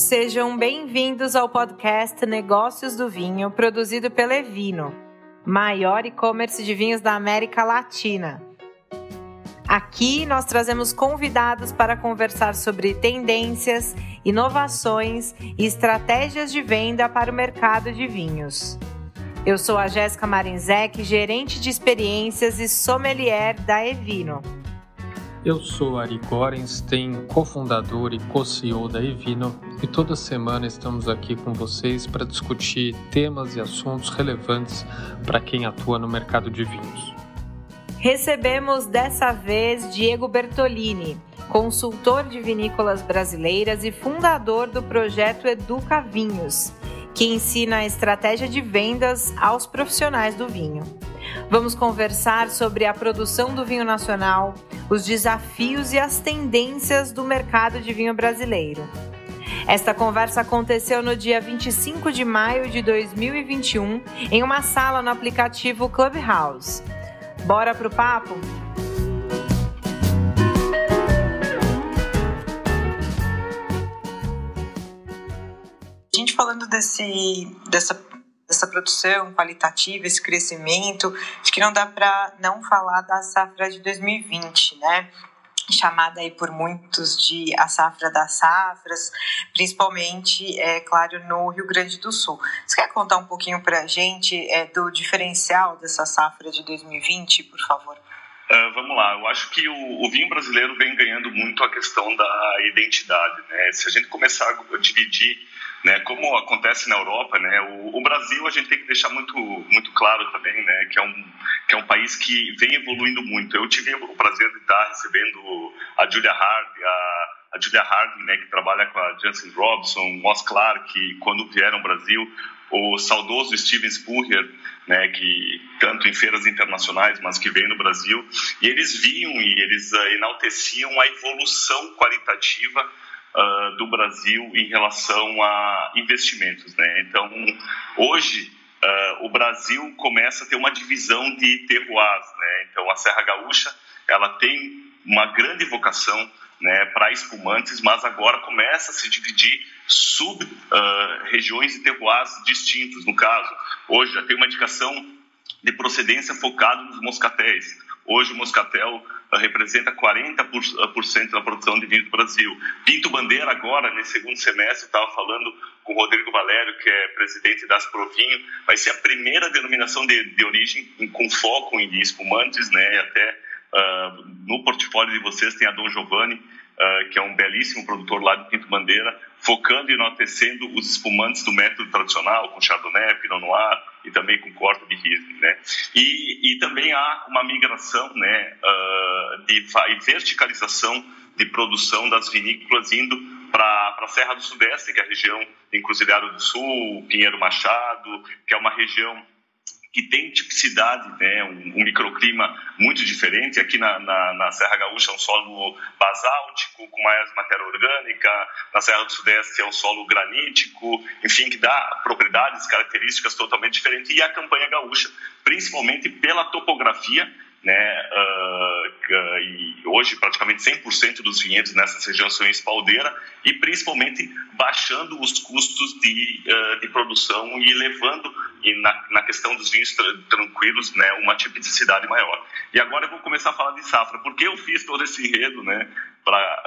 Sejam bem-vindos ao podcast Negócios do Vinho, produzido pela Evino, maior e-commerce de vinhos da América Latina. Aqui nós trazemos convidados para conversar sobre tendências, inovações e estratégias de venda para o mercado de vinhos. Eu sou a Jéssica Marinzec, gerente de experiências e sommelier da Evino. Eu sou Ari Gorenstein, cofundador e co-CEO da Evino, e toda semana estamos aqui com vocês para discutir temas e assuntos relevantes para quem atua no mercado de vinhos. Recebemos dessa vez Diego Bertolini, consultor de vinícolas brasileiras e fundador do projeto Educa Vinhos, que ensina a estratégia de vendas aos profissionais do vinho. Vamos conversar sobre a produção do vinho nacional, os desafios e as tendências do mercado de vinho brasileiro. Esta conversa aconteceu no dia 25 de maio de 2021 em uma sala no aplicativo Clubhouse. Bora pro papo? A gente falando desse, dessa dessa produção qualitativa, esse crescimento, acho que não dá para não falar da safra de 2020, né? chamada aí por muitos de a safra das safras, principalmente, é claro, no Rio Grande do Sul. Você quer contar um pouquinho para a gente é, do diferencial dessa safra de 2020, por favor? Uh, vamos lá, eu acho que o, o, vinho brasileiro vem ganhando muito a questão da identidade. Né? Se a gente começar a dividir né, como acontece na Europa, né, o, o, Brasil a gente tem que deixar muito, muito claro também, né, que é, um, que é um país que vem evoluindo muito. Eu tive o prazer de estar recebendo a Julia Hard, a, a Julia Harding, né, que trabalha com a Jansen Robson, o Os Clark, quando vieram ao Brasil, o saudoso Steven Spurrier, né, que tanto em feiras internacionais, mas que vem no Brasil, e eles viam e eles uh, enalteciam a evolução qualitativa uh, do Brasil em relação a investimentos. Né? Então, hoje, uh, o Brasil começa a ter uma divisão de terroirs. Né? Então, a Serra Gaúcha ela tem uma grande vocação né, para espumantes, mas agora começa a se dividir sub-regiões uh, e terroirs distintos. No caso, hoje já tem uma indicação de procedência focada nos moscatéis. Hoje o moscatel representa 40% da produção de vinho do Brasil. Pinto Bandeira agora, nesse segundo semestre, estava falando com o Rodrigo Valério, que é presidente das Provinho, vai ser a primeira denominação de, de origem com foco em espumantes, né, até uh, no portfólio de vocês tem a Dom Giovanni, que é um belíssimo produtor lá de Pinto Bandeira, focando e enaltecendo os espumantes do método tradicional, com Chardonnay, Pinot Noir e também com corte de Riesling, né? E, e também há uma migração, né, uh, de verticalização de produção das vinícolas indo para a Serra do Sudeste, que é a região de Encruzilhada do Sul, Pinheiro Machado, que é uma região que tem tipicidade, né, um, um microclima muito diferente. Aqui na, na, na, Serra Gaúcha é um solo basáltico, com mais matéria orgânica. Na Serra do Sudeste é um solo granítico, enfim, que dá propriedades, características totalmente diferentes. E a campanha gaúcha, principalmente pela topografia, né, uh, uh, e hoje praticamente 100% dos vinhedos nessa região são espaldeira e principalmente baixando os custos de, uh, de produção e levando e na, na questão dos vinhos tranquilos né, uma tipicidade maior. E agora eu vou começar a falar de safra. Por que eu fiz todo esse enredo né, pra,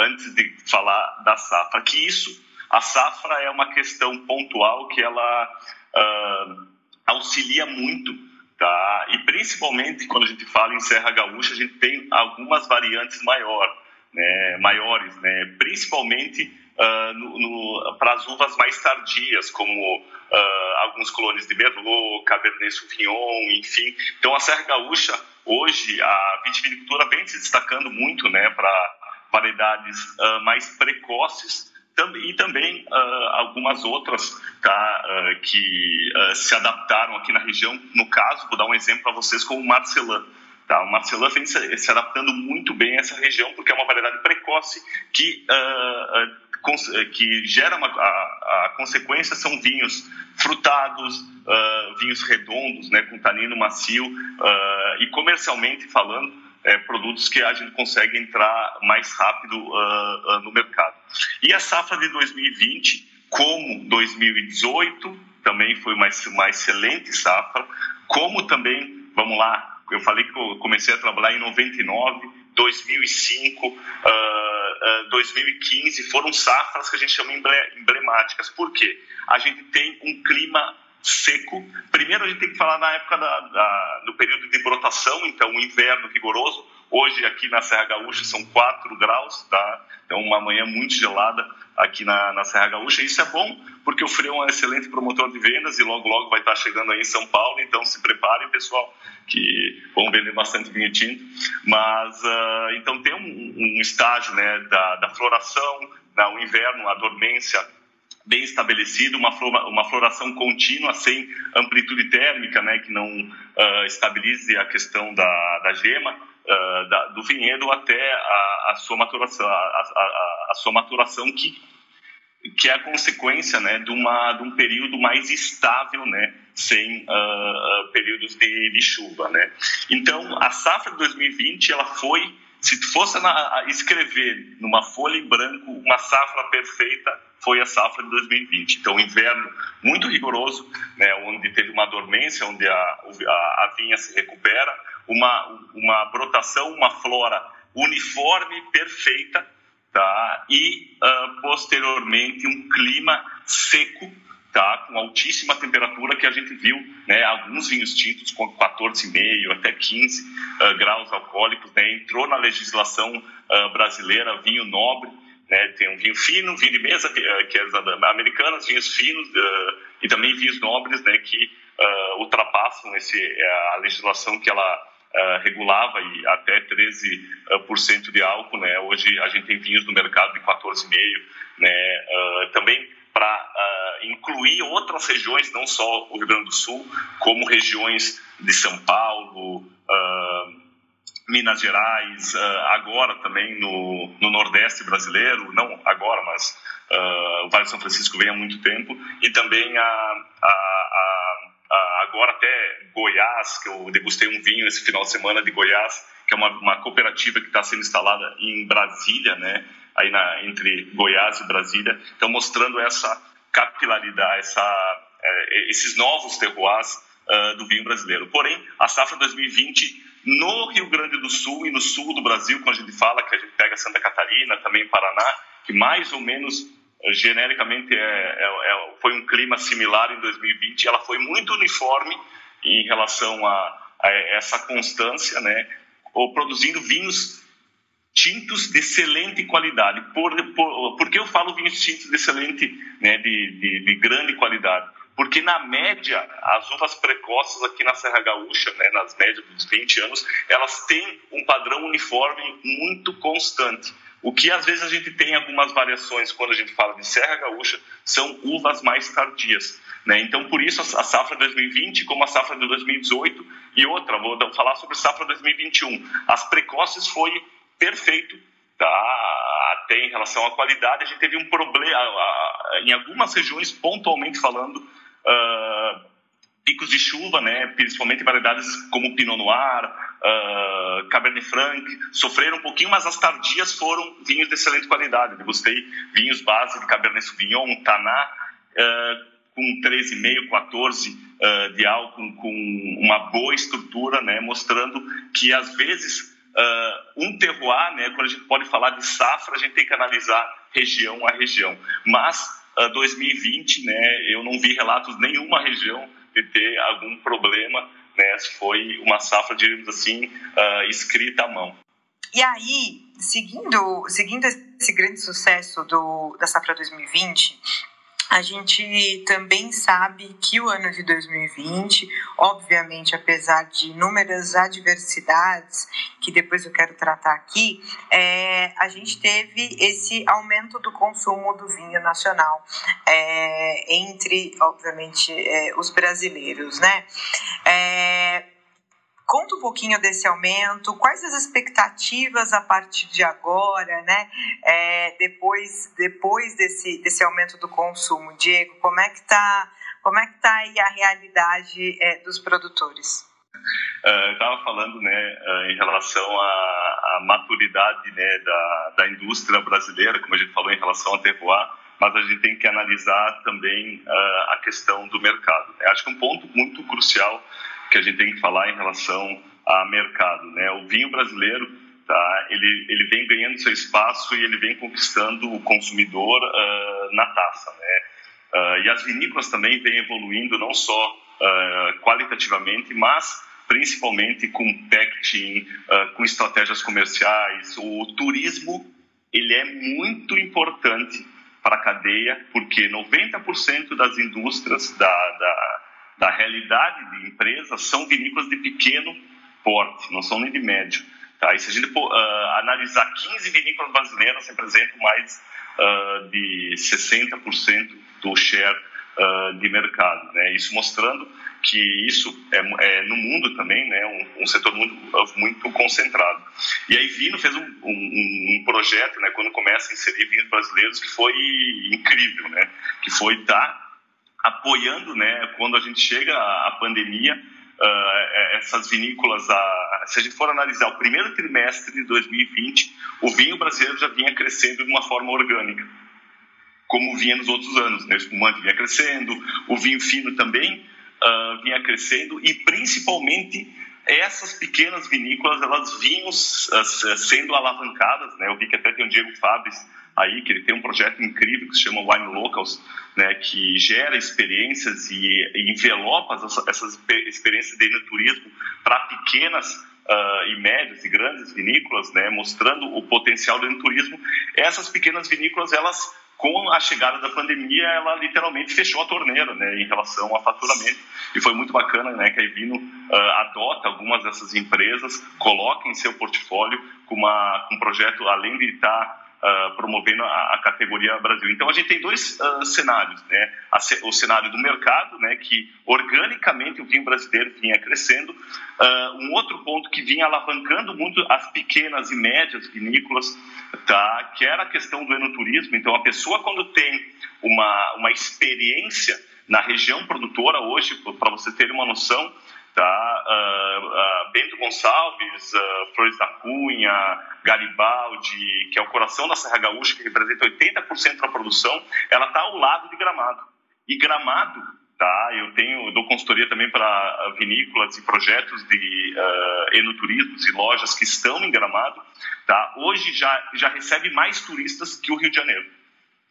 antes de falar da safra? Que isso, a safra é uma questão pontual que ela auxilia muito Tá? E principalmente quando a gente fala em Serra Gaúcha, a gente tem algumas variantes maior, né, maiores, né, principalmente uh, para as uvas mais tardias, como uh, alguns clones de Merlot, Cabernet Sauvignon, enfim. Então a Serra Gaúcha, hoje, a vitivinicultura vem se destacando muito né, para variedades uh, mais precoces, e também uh, algumas outras tá, uh, que uh, se adaptaram aqui na região. No caso, vou dar um exemplo para vocês, como o Marcelin. Tá? O Marcelin vem se, adaptando muito bem a essa região, porque é uma variedade precoce que, que gera uma, a, a, consequência são vinhos frutados, vinhos redondos, né, com tanino macio, e comercialmente falando, é, produtos que a gente consegue entrar mais rápido no mercado. E a safra de 2020, como 2018, também foi uma, uma excelente safra, como também, vamos lá, eu falei que eu comecei a trabalhar em 99, 2005, uh, uh, 2015, foram safras que a gente chama emblemáticas. Por quê? A gente tem um clima seco. Primeiro, a gente tem que falar na época da, da, do período de brotação, então o inverno rigoroso. Hoje, aqui na Serra Gaúcha, são 4 graus, tá? Então, uma manhã muito gelada aqui na, na Serra Gaúcha. Isso é bom, porque o Freio é um excelente promotor de vendas e logo, logo vai estar chegando aí em São Paulo. Então, se preparem, pessoal, que vão vender bastante vinho tinto. Mas, uh, então, tem um, um estágio né, da, da floração, no inverno, a dormência bem estabelecido, uma, uma floração contínua, sem amplitude térmica, né, que não uh, estabilize a questão da, da gema, uh, da, do vinhedo até a, a sua maturação, a, a, a, sua maturação que, que é a consequência né, de, uma, de um período mais estável, né, sem uh, períodos de, de chuva. Né. Então, a safra de 2020 ela foi se fosse na, escrever numa folha em branco uma safra perfeita, foi a safra de 2020. Então, inverno muito rigoroso, né, onde teve uma dormência, onde a, a, a vinha se recupera, uma, uma brotação, uma flora uniforme, perfeita, tá? e uh, posteriormente um clima seco, tá? com altíssima temperatura que a gente viu, né? alguns vinhos tintos com 14,5 até 15 uh, graus alcoólicos, né? entrou na legislação uh, brasileira vinho nobre, né? Tem um vinho fino, vinho de mesa, que, é as americanas, vinhos finos e também vinhos nobres, né? Que ultrapassam esse, a legislação que ela uh, regulava e até 13% de álcool, né? Hoje a gente tem vinhos no mercado de 14,5%, né? também para incluir outras regiões, não só o Rio Grande do Sul, como regiões de São Paulo, Minas Gerais, uh, agora também no, no, Nordeste brasileiro, não agora, mas uh, o Vale de São Francisco vem há muito tempo, e também a, a, a, agora até Goiás, que eu degustei um vinho esse final de semana de Goiás, que é uma, uma cooperativa que está sendo instalada em Brasília, né, aí na, entre Goiás e Brasília, então mostrando essa capilaridade, essa, é, esses novos terroirs uh, do vinho brasileiro. Porém, a safra 2020 no Rio Grande do Sul e no sul do Brasil, quando a gente fala que a gente pega Santa Catarina, também Paraná, que mais ou menos eh, genericamente é, é, é, foi um clima similar em 2020, ela foi muito uniforme em relação a, a essa constância, né? Ou produzindo vinhos tintos de excelente qualidade. Por, por, por que eu falo vinhos tintos de excelente, né, de, de, de grande qualidade? porque na média, as uvas precoces aqui na Serra Gaúcha, né, nas médias dos 20 anos, elas têm um padrão uniforme muito constante. O que às vezes a gente tem algumas variações quando a gente fala de Serra Gaúcha são uvas mais tardias. Né? Então, por isso, a safra 2020, como a safra de 2018 e outra, vou falar sobre safra 2021. As precoces foi perfeito, tá? até em relação à qualidade, a gente teve um problema, em algumas regiões, pontualmente falando, uh, picos de chuva, né, principalmente variedades como Pinot Noir, uh, Cabernet Franc, sofreram um pouquinho, mas as tardias foram vinhos de excelente qualidade. Eu gostei. Vinhos base de Cabernet Sauvignon, Taná, uh, com 13,5, 14 uh, de álcool, com uma boa estrutura, né, mostrando que às vezes uh, um terroir, né, quando a gente pode falar de safra, a gente tem que analisar região a região. Mas 2020, né, eu não vi relatos nenhuma região de ter algum problema, né, foi uma safra, diríamos assim, uh, escrita à mão. E aí, seguindo, seguindo esse grande sucesso do, da safra 2020, a gente também sabe que o ano de 2020, obviamente, apesar de inúmeras adversidades, que depois eu quero tratar aqui, é, a gente teve esse aumento do consumo do vinho nacional é, entre, obviamente, é, os brasileiros, né? Conta um pouquinho desse aumento, quais as expectativas a partir de agora, né? É, depois depois desse, desse aumento do consumo, Diego, como é que está como é que tá aí a realidade é, dos produtores? Uh, estava falando né, uh, em relação à, à maturidade né, da, da indústria brasileira, como a gente falou em relação a terroir, mas a gente tem que analisar também uh, a questão do mercado. Né? Acho que um ponto muito crucial que a gente tem que falar em relação a mercado, né? O vinho brasileiro, tá? Ele ele vem ganhando seu espaço e ele vem conquistando o consumidor uh, na taça, né? Uh, e as vinícolas também vêm evoluindo não só uh, qualitativamente, mas principalmente com packaging, com estratégias comerciais. O turismo ele é muito importante para a cadeia, porque 90% das indústrias da, da, da realidade de empresas são vinícolas de pequeno porte, não são nem de médio. Tá? E se a gente uh, analisar 15 vinícolas brasileiras, representam mais uh, de 60% do share uh, de mercado. Né? Isso mostrando que isso é, é no mundo também né? um, um, setor muito, muito concentrado. E aí Vino fez um, um, um, projeto, né? quando começa a inserir vinhos brasileiros, que foi incrível, né? que foi tá apoiando, né? quando a gente chega à pandemia, uh, essas vinícolas, a, se a gente for analisar o primeiro trimestre de 2020, o vinho brasileiro já vinha crescendo de uma forma orgânica, como vinha nos outros anos. Né? O espumante vinha crescendo, o vinho fino também uh, vinha crescendo e principalmente essas pequenas vinícolas elas vinham uh, sendo alavancadas. Né? Eu vi que até tem o Diego Fabres aí, que ele tem um projeto incrível que se chama Wine Locals, né, que gera experiências e, e envelopa essas, essas experiências de turismo para pequenas uh, e médias e grandes vinícolas, né, mostrando o potencial do turismo. Essas pequenas vinícolas, elas com a chegada da pandemia, ela literalmente fechou a torneira, né, em relação ao faturamento. E foi muito bacana, né, que a Ivino uh, adota algumas dessas empresas, coloca em seu portfólio com, uma, um projeto, além de estar uh, promovendo a, a, categoria Brasil. Então a gente tem dois uh, cenários, né? A, o cenário do mercado, né, que organicamente o vinho brasileiro vinha crescendo. Uh, um outro ponto que vinha alavancando muito as pequenas e médias vinícolas, tá? Que era a questão do enoturismo. Então a pessoa quando tem uma uma experiência na região produtora hoje, para você ter uma noção, tá? Uh, uh, Bento Gonçalves, uh, Flores da Cunha, Garibaldi, que é o coração da Serra Gaúcha, que representa 80% da produção, ela está ao lado de Gramado. E Gramado, tá? Eu tenho, eu dou consultoria também para vinícolas e projetos de uh, enoturismos e lojas que estão em Gramado, tá? Hoje já já recebe mais turistas que o Rio de Janeiro.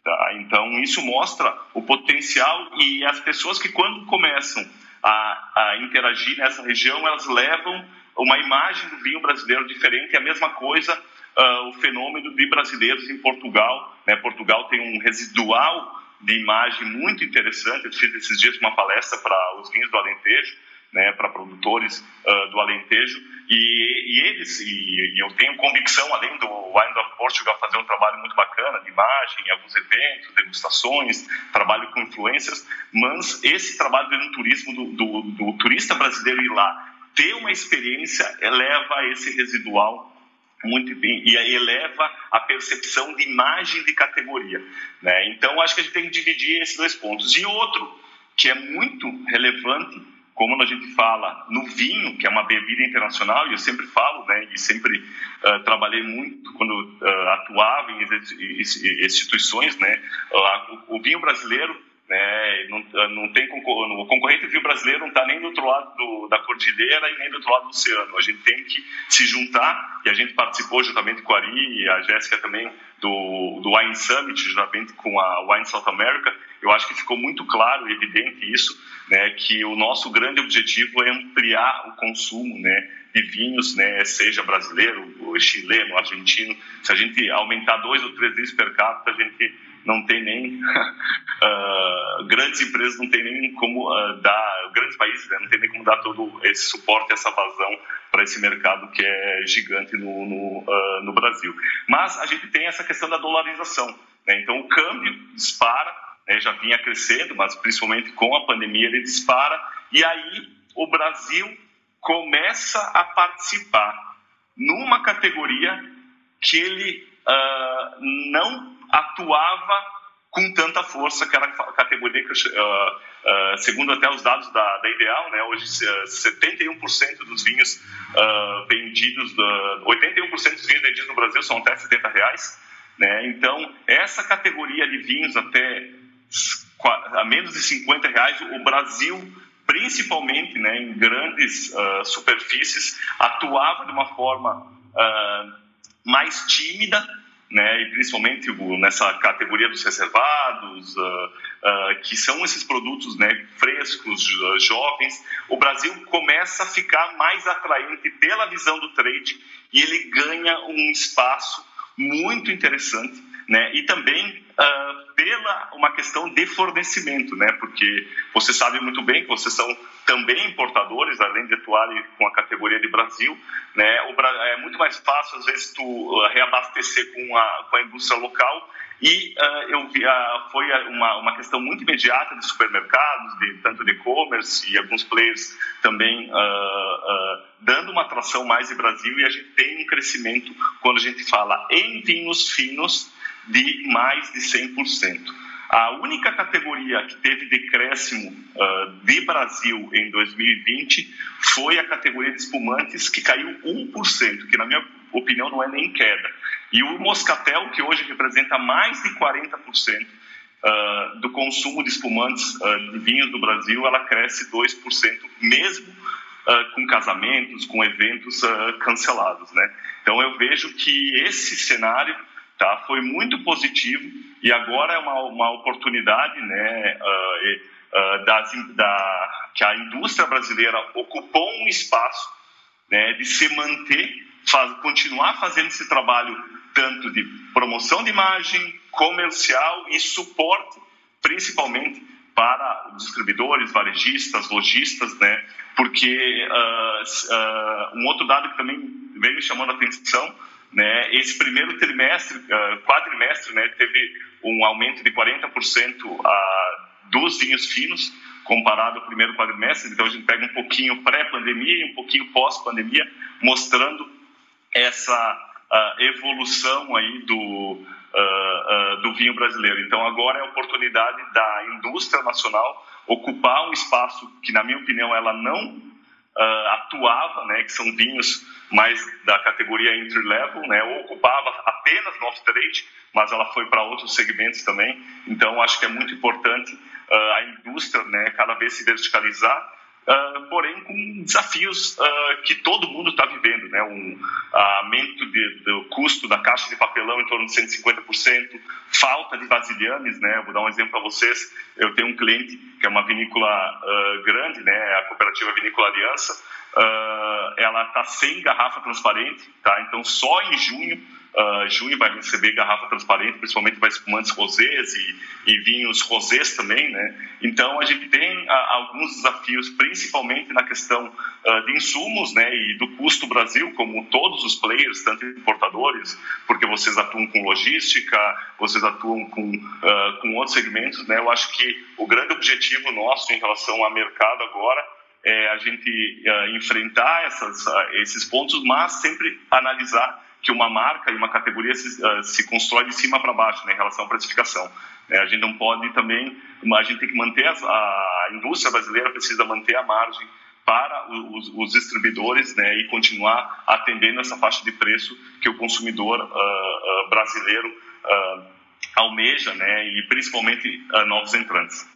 Tá? Então isso mostra o potencial e as pessoas que quando começam a, a interagir nessa região, elas levam uma imagem do vinho brasileiro diferente. É a mesma coisa uh, o fenômeno de brasileiros em Portugal. Né? Portugal tem um residual de imagem muito interessante. Eu fiz esses dias uma palestra para os vinhos do Alentejo, né, para produtores uh, do Alentejo, e, e eles, e, e, eu tenho convicção, além do Wines of Portugal fazer um trabalho muito bacana de imagem, alguns eventos, degustações, trabalho com influências, mas esse trabalho no turismo do, do, do turista brasileiro ir lá, ter uma experiência eleva esse residual muito bem e eleva a percepção de imagem de categoria, né? Então acho que a gente tem que dividir esses dois pontos. E outro que é muito relevante como a gente fala no vinho, que é uma bebida internacional, e eu sempre falo, né, e sempre uh, trabalhei muito quando uh, atuava em instituições, né, o, o, vinho brasileiro, né, não, não tem o concorrente vinho brasileiro não está nem do outro lado do, da cordilheira e nem do outro lado do oceano. A gente tem que se juntar e a gente participou juntamente com a Ari e a Jéssica também do, do Wine Summit, juntamente com a Wine South America. Eu acho que ficou muito claro e evidente isso né, que o nosso grande objetivo é ampliar o consumo né, de vinhos, né, seja brasileiro, chileno, argentino. Se a gente aumentar dois ou três litros per capita, a gente não tem nem uh, grandes empresas não tem nem como uh, dar grandes países né, não tem nem como dar todo esse suporte essa vazão para esse mercado que é gigante no, no, uh, no Brasil. Mas a gente tem essa questão da dolarização né, então o câmbio dispara né, já vinha crescendo, mas principalmente com a pandemia ele dispara, e aí o Brasil começa a participar numa categoria que ele não atuava com tanta força que era a categoria que, uh, uh, segundo até os dados da, da Ideal, né, hoje 71% dos vinhos uh, vendidos, 81% dos vinhos vendidos no Brasil são até 70 reais, né, então essa categoria de vinhos até a menos de 50 reais, o Brasil principalmente né, em grandes superfícies atuava de uma forma mais tímida né, e principalmente nessa categoria dos reservados, uh, uh, que são esses produtos né, frescos, jovens, o Brasil começa a ficar mais atraente pela visão do trade e ele ganha um espaço muito interessante né? E também uh, pela uma questão de fornecimento, né? Porque você sabe muito bem que vocês são também importadores, além de atuarem com a categoria de Brasil, né? É muito mais fácil às vezes tu uh, reabastecer com a, com a indústria local e uh, eu vi, uh, foi uma, uma questão muito imediata de supermercados, de, tanto de e-commerce e alguns players também uh, dando uma atração mais em Brasil e a gente tem um crescimento quando a gente fala em vinhos finos de mais de 100%. A única categoria que teve decréscimo uh, de Brasil em 2020 foi a categoria de espumantes, que caiu 1%, que na minha opinião não é nem queda. E o moscatel, que hoje representa mais de 40% uh, do consumo de espumantes uh, de vinhos do Brasil, ela cresce 2%, mesmo uh, com casamentos, com eventos cancelados. Né? Então eu vejo que esse cenário tá? Foi muito positivo e agora é uma, uma oportunidade, né, uh, uh, das, da, que a indústria brasileira ocupou um espaço, né, de se manter, faz, continuar fazendo esse trabalho tanto de promoção de imagem, comercial e suporte, principalmente para distribuidores, varejistas, lojistas, né? Porque uh, um outro dado que também vem me chamando a atenção né? Esse primeiro trimestre, uh, quadrimestre, né, teve um aumento de 40% uh, dos vinhos finos comparado ao primeiro quadrimestre. Então a gente pega um pouquinho pré-pandemia e um pouquinho pós-pandemia, mostrando essa uh, evolução aí do, uh, uh, do vinho brasileiro. Então agora é a oportunidade da indústria nacional ocupar um espaço que, na minha opinião, ela não uh, atuava, né, que são vinhos mais da categoria entry level, né, ocupava apenas no off-trade, mas ela foi para outros segmentos também. Então, acho que é muito importante uh, a indústria né, cada vez se verticalizar Uh, porém com desafios uh, que todo mundo está vivendo, né? Um aumento de, do custo da caixa de papelão em torno de 150%, falta de vasilhames, né? Vou dar um exemplo para vocês. Eu tenho um cliente que é uma vinícola uh, grande, né? A cooperativa Vinícola Aliança. ela está sem garrafa transparente, tá? Então só em junho Uh, junho vai receber garrafa transparente, principalmente para espumantes rosés e, e, vinhos rosés também, né? Então a gente tem uh, alguns desafios, principalmente na questão uh, de insumos, né? E do custo Brasil, como todos os players, tanto importadores, porque vocês atuam com logística, vocês atuam com, com outros segmentos, né? Eu acho que o grande objetivo nosso em relação ao mercado agora é a gente enfrentar essas, esses pontos, mas sempre analisar que uma marca e uma categoria se, uh, se constrói de cima para baixo né, em relação à precificação. É, a gente não pode também, a gente tem que manter, a, a indústria brasileira precisa manter a margem para os, os distribuidores né, e continuar atendendo essa faixa de preço que o consumidor uh, uh, brasileiro almeja, né, e principalmente novos entrantes.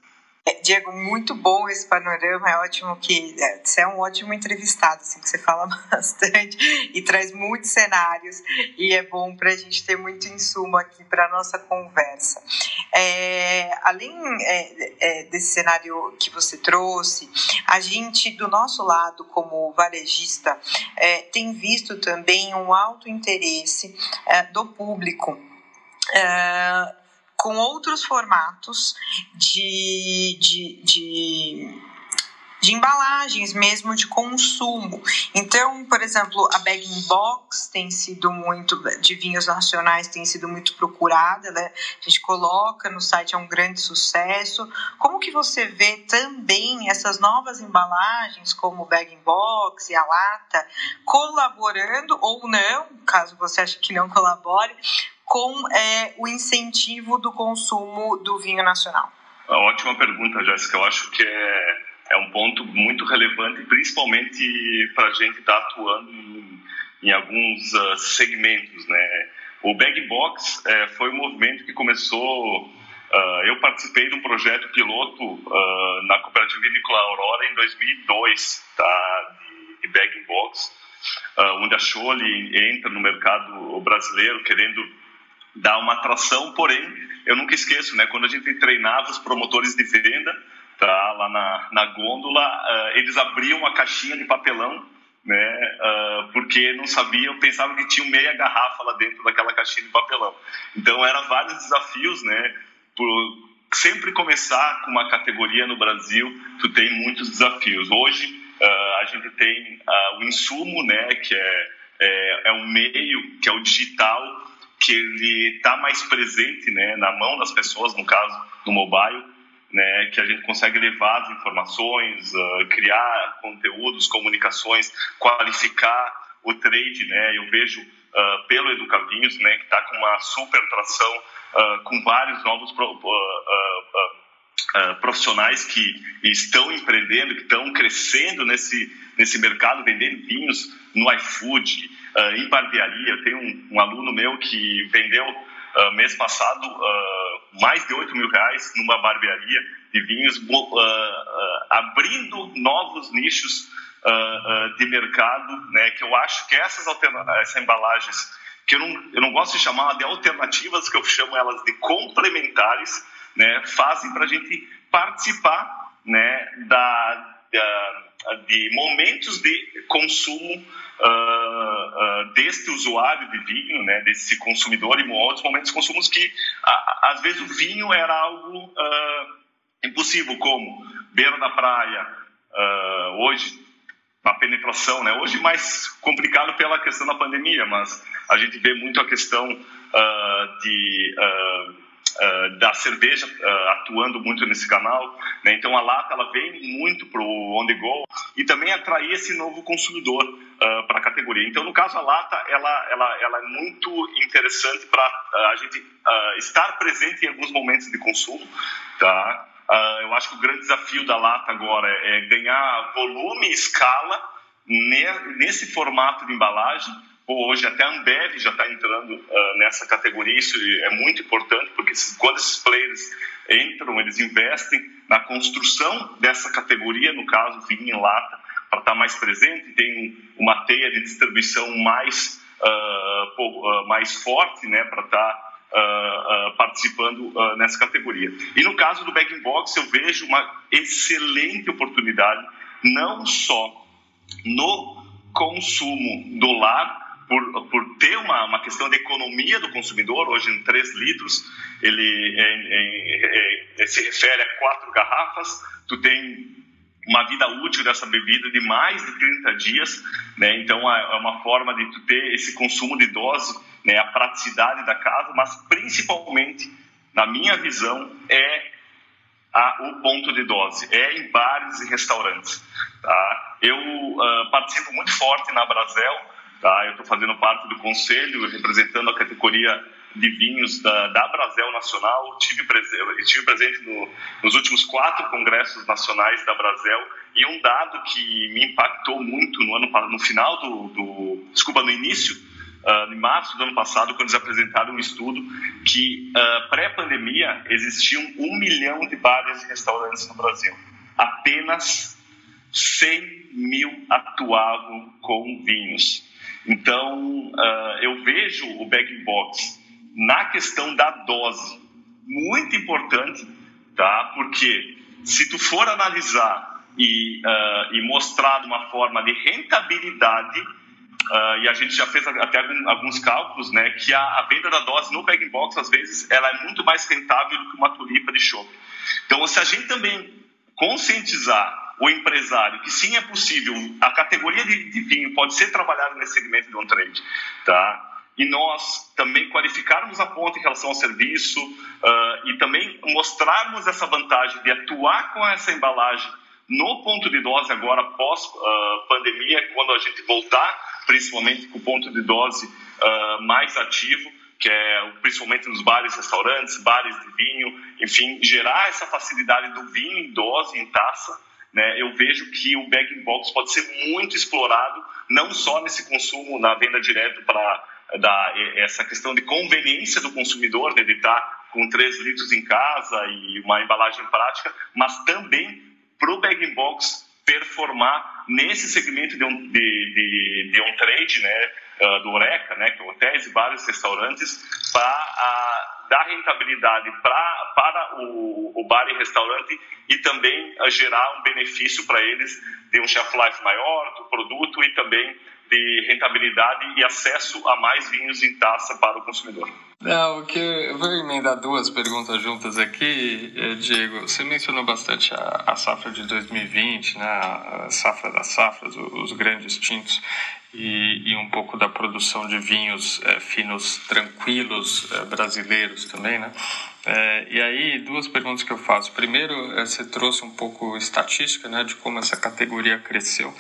É, Diego, muito bom esse panorama. É ótimo que é, você é um ótimo entrevistado, assim, que você fala bastante e traz muitos cenários e é bom para a gente ter muito insumo aqui para a nossa conversa. É, além é, é, desse cenário que você trouxe, a gente do nosso lado como varejista tem visto também um alto interesse do público com outros formatos de, de, de, de embalagens mesmo de consumo. Então, por exemplo, a bag in box tem sido muito, de vinhos nacionais tem sido muito procurada, né? a gente coloca no site, é um grande sucesso. Como que você vê também essas novas embalagens, como bag in box e a lata, colaborando ou não, caso você ache que não colabore, com é, o incentivo do consumo do vinho nacional? Ótima pergunta, Jéssica. Eu acho que é, é um ponto muito relevante, principalmente para a gente estar tá atuando em, em alguns uh, segmentos. Né? O Bag Box é, foi um movimento que começou Uh, eu participei de um projeto piloto uh, na Cooperativa Vinícola Aurora em 2002, tá, de, de bag box, onde a Chole entra no mercado brasileiro querendo dar uma atração, porém, eu nunca esqueço, né, quando a gente treinava os promotores de venda, tá, lá na, na gôndola, eles abriam uma caixinha de papelão né? Uh, porque não sabiam, pensavam que tinha meia garrafa lá dentro daquela caixinha de papelão. Então, eram vários desafios, né? por sempre começar com uma categoria no Brasil, tu tem muitos desafios. Hoje uh, a gente tem uh, o insumo, né, que é, é, é um meio que é o digital, que ele está mais presente, né, na mão das pessoas, no caso do mobile, né, que a gente consegue levar as informações, uh, criar conteúdos, comunicações, qualificar o trade, né. Eu vejo pelo Educavinhos, né, que está com uma super tração uh, com vários novos pro, uh, profissionais que estão empreendendo, que estão crescendo nesse, nesse mercado, vendendo vinhos no iFood, em barbearia. Eu tenho um, um, aluno meu que vendeu mês passado mais de 8 mil reais numa barbearia de vinhos, abrindo novos nichos de mercado, né, que eu acho que essas, essas embalagens que eu não, eu não gosto de chamar de alternativas, que eu chamo elas de complementares, né, fazem para a gente participar né, da, da, de momentos de consumo uh, uh, deste usuário de vinho, né, desse consumidor, e outros momentos de consumo que, uh, às vezes, o vinho era algo impossível, como beira da praia, hoje a penetração, né? Hoje mais complicado pela questão da pandemia, mas a gente vê muito a questão uh, de uh, uh, da cerveja atuando muito nesse canal, né? Então a lata ela vem muito para o on the go e também atrair esse novo consumidor para a categoria. Então no caso a lata ela ela, ela é muito interessante para a gente estar presente em alguns momentos de consumo, tá? Uh, eu acho que o grande desafio da lata agora é ganhar volume e escala nesse formato de embalagem. Hoje até a Ambev já está entrando uh, nessa categoria, isso é muito importante, porque quando esses players entram, eles investem na construção dessa categoria, no caso vinho em lata, para estar tá mais presente, tem uma teia de distribuição mais, uh, mais forte né, para estar tá uh, uh, participando uh, nessa categoria. E no caso do bag box, eu vejo uma excelente oportunidade, não só no consumo do lar, por, por ter uma, uma questão de economia do consumidor, hoje em 3 litros, ele é, é, é, se refere a quatro garrafas, tu tem uma vida útil dessa bebida de mais de 30 dias, né? então é, é uma forma de tu ter esse consumo de dose né, a praticidade da casa, mas principalmente, na minha visão, é a, o ponto de dose, é em bares e restaurantes. Tá? Eu uh, participo muito forte na Brasel, tá? eu estou fazendo parte do conselho, representando a categoria de vinhos da, da Brasel Nacional, tive, estive presente no, nos últimos quatro congressos nacionais da Brasel, e um dado que me impactou muito no ano no final do, do desculpa, no início uh, em março do ano passado, quando eles apresentaram um estudo que, uh, pré-pandemia, existiam um milhão de bares e restaurantes no Brasil. Apenas 100 mil atuavam com vinhos. Então, uh, eu vejo o bag box na questão da dose muito importante, tá? Porque se tu for analisar e, uh, e mostrar de uma forma de rentabilidade, Uh, e a gente já fez até alguns cálculos, né, que a, a, venda da dose no bag box às vezes ela é muito mais rentável do que uma tulipa de chope. Então, se a gente também conscientizar o empresário que sim é possível, a categoria de, de vinho pode ser trabalhada nesse segmento de on trade, tá? E nós também qualificarmos a ponta em relação ao serviço uh, e também mostrarmos essa vantagem de atuar com essa embalagem no ponto de dose agora pós uh, pandemia, quando a gente voltar principalmente com o ponto de dose uh, mais ativo, que é principalmente nos bares, restaurantes, bares de vinho, enfim, gerar essa facilidade do vinho em dose, em taça, né, eu vejo que o bag in box pode ser muito explorado, não só nesse consumo na venda direto para da essa questão de conveniência do consumidor, né, de estar com 3 litros em casa e uma embalagem prática, mas também para o bag box performar nesse segmento de um, de, de, de um trade, né, uh, do Oreca, né, que é hotéis, bares, restaurantes, para uh, dar rentabilidade pra, para o, o bar e restaurante e também uh, gerar um benefício para eles de um shelf life maior do produto e também de rentabilidade e acesso a mais vinhos em taça para o consumidor. Não, o que eu vou emendar duas perguntas juntas aqui, eh, Diego. Você mencionou bastante a, a safra de 2020, né? a safra das safras, os grandes tintos e, e um pouco da produção de vinhos é, finos tranquilos é, brasileiros também, né? É, e aí, duas perguntas que eu faço. Primeiro, é, você trouxe um pouco estatística né, de como essa categoria cresceu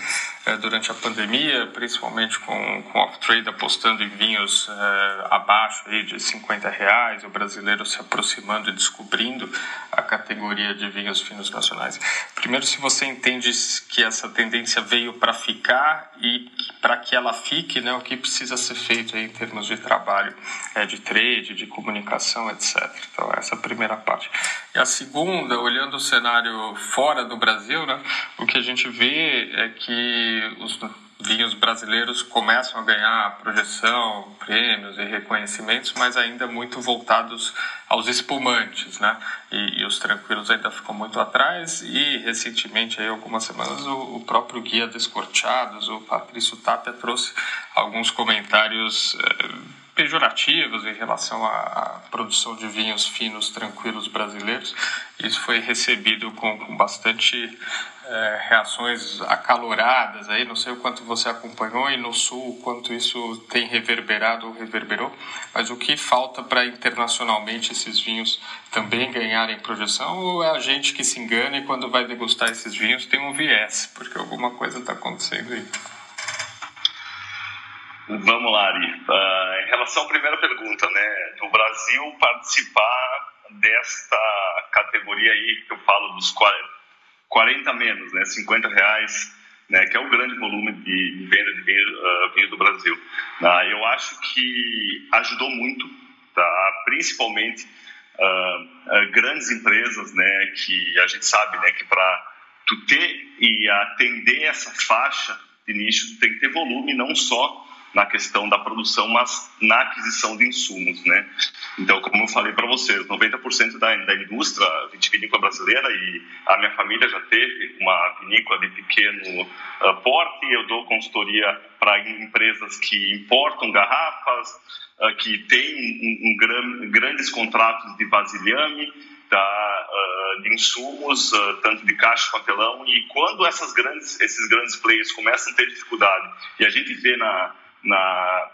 é, durante a pandemia, principalmente com, com off-trade apostando em vinhos é, abaixo aí de 50 reais, o brasileiro se aproximando e descobrindo a categoria de vinhos finos nacionais. Primeiro, se você entende que essa tendência veio para ficar e para que ela fique, né, o que precisa ser feito em termos de trabalho, é, de trade, de comunicação, etc. Então, essa primeira parte. E a segunda, olhando o cenário fora do Brasil, né, o que a gente vê é que os vinhos brasileiros começam a ganhar projeção, prêmios e reconhecimentos, mas ainda muito voltados aos espumantes, né? E, e os tranquilos ainda ficam muito atrás. E recentemente, aí, algumas semanas, o, o próprio guia Descorteados, o Patrício Tapia, trouxe alguns comentários. Eh, pejorativos em relação à, produção de vinhos finos, tranquilos brasileiros. Isso foi recebido com, com bastante é, reações acaloradas aí, não sei o quanto você acompanhou e no sul o quanto isso tem reverberado ou reverberou, mas o que falta para internacionalmente esses vinhos também ganharem projeção ou é a gente que se engana e quando vai degustar esses vinhos tem um viés, porque alguma coisa está acontecendo aí? Vamos lá, Ari. Uh, em relação à primeira pergunta, né, do Brasil participar desta categoria aí que eu falo dos 40 40 menos, né, 50 reais, né, que é o grande volume de, venda de vinho, uh, vinho do Brasil. Uh, eu acho que ajudou muito, tá? principalmente uh, grandes empresas, né, que a gente sabe né, que para tu ter e atender essa faixa de nicho, tem que ter volume, não só na questão da produção, mas na aquisição de insumos, né? Então, como eu falei para vocês, 90% da, da indústria vitivinícola brasileira e a minha família já teve uma vinícola de pequeno uh, porte. Eu dou consultoria para empresas que importam garrafas, uh, que têm um, um gran, grandes contratos de vasilhame, uh, de insumos, uh, tanto de caixa papelão, e quando essas grandes, esses grandes players começam a ter dificuldade, e a gente vê na, na,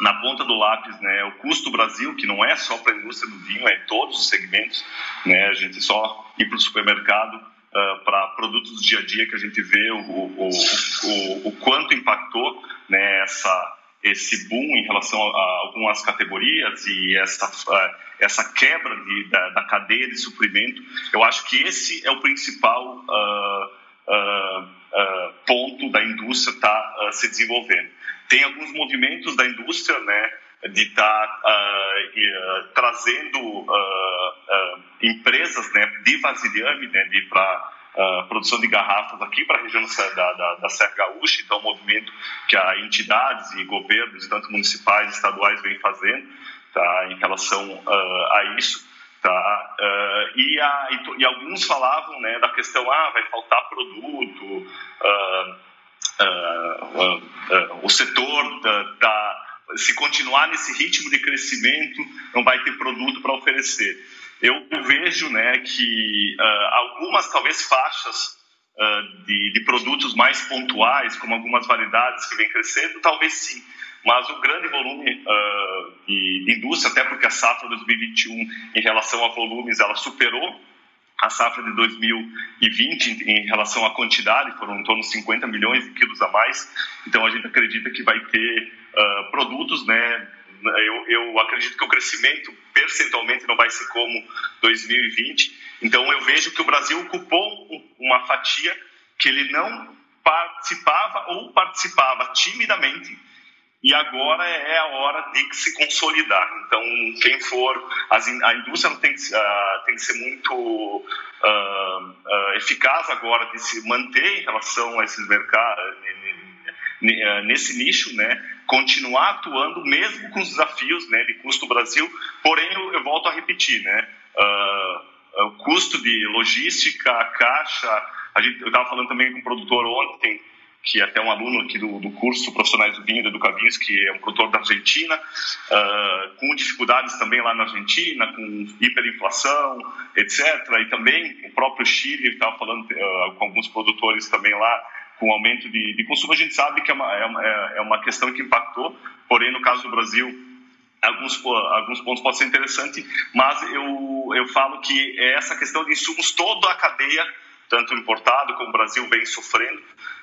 na ponta do lápis, né, o custo Brasil, que não é só para a indústria do vinho, é em todos os segmentos, né, a gente só ir para o supermercado uh, para produtos do dia a dia que a gente vê o, o, o, o quanto impactou né, essa, esse boom em relação a, algumas categorias e essa, uh, essa quebra de, da, da, cadeia de suprimento, eu acho que esse é o principal uh, ponto da indústria estar tá, se desenvolvendo tem alguns movimentos da indústria, né, de estar tá, uh, uh, trazendo uh, empresas, né, de vasilhame, né, de para produção de garrafas aqui para a região da, da, da Serra Gaúcha, então é um movimento que a entidades e governos, tanto municipais e estaduais, vêm fazendo, tá, em relação a isso. Tá? Uh, e, a, e, e, alguns falavam né, da questão, ah, vai faltar produto, uh, uh, o setor da, da, se continuar nesse ritmo de crescimento, não vai ter produto para oferecer. Eu vejo né, que algumas, talvez, faixas de, de, produtos mais pontuais, como algumas variedades que vem crescendo, talvez sim. Mas o grande volume uh, de, de, indústria, até porque a safra 2021, em relação a volumes, ela superou a safra de 2020 em relação à quantidade, foram em torno de 50 milhões de quilos a mais. Então a gente acredita que vai ter uh, produtos, né, eu, eu acredito que o crescimento percentualmente não vai ser como 2020. Então eu vejo que o Brasil ocupou uma fatia que ele não participava ou participava timidamente e agora é a hora de se consolidar. Então, quem for, a indústria tem que, uh, tem que ser muito uh, uh, eficaz agora de se manter em relação a esses mercados, nesse nicho, né? Continuar atuando mesmo com os desafios, né, de custo Brasil. Porém, eu, eu volto a repetir, né? o custo de logística, caixa. A gente, eu estava falando também com o produtor ontem que é até um aluno aqui do, do curso Profissionais do Vinho, do Educavinhos, que é um produtor da Argentina, uh, com dificuldades também lá na Argentina, com hiperinflação, etc. E também o próprio Chile, estava falando uh, com alguns produtores também lá, com aumento de, de consumo, a gente sabe que é uma, é, uma, é uma questão que impactou, porém, no caso do Brasil, alguns, alguns pontos podem ser interessantes, mas eu, eu falo que é essa questão de insumos, toda a cadeia, tanto importado como o Brasil vem sofrendo,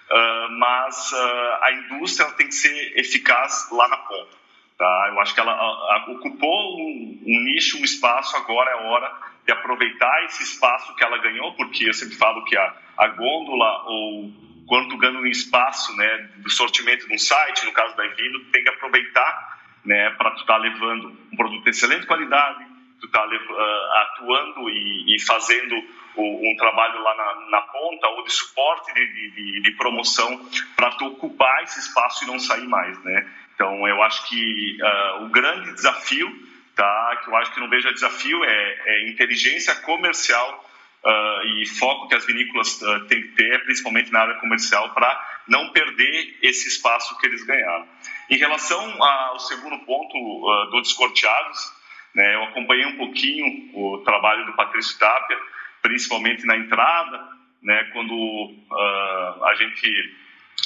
uh, mas uh, a indústria tem que ser eficaz lá na ponta. Tá? Eu acho que ela a, a, ocupou um, um, nicho, um espaço, agora é hora de aproveitar esse espaço que ela ganhou, porque eu sempre falo que a, a gôndola ou quando tu ganha um espaço né, do sortimento de um site, no caso da Evino, tem que aproveitar né, para estar tá levando um produto de excelente qualidade, tu tá, uh, atuando e, e fazendo um trabalho lá na, na ponta ou de suporte de, de, de promoção para tu ocupar esse espaço e não sair mais, né? Então eu acho que uh, o grande desafio, tá? Que eu acho que não vejo desafio é, é inteligência comercial Uh, e foco que as vinícolas uh, têm que ter, principalmente na área comercial, para não perder esse espaço que eles ganharam. Em relação ao segundo ponto uh, do Descorteados, né, eu acompanhei um pouquinho o trabalho do Patrício Tapia, principalmente na entrada, né, quando uh, a gente,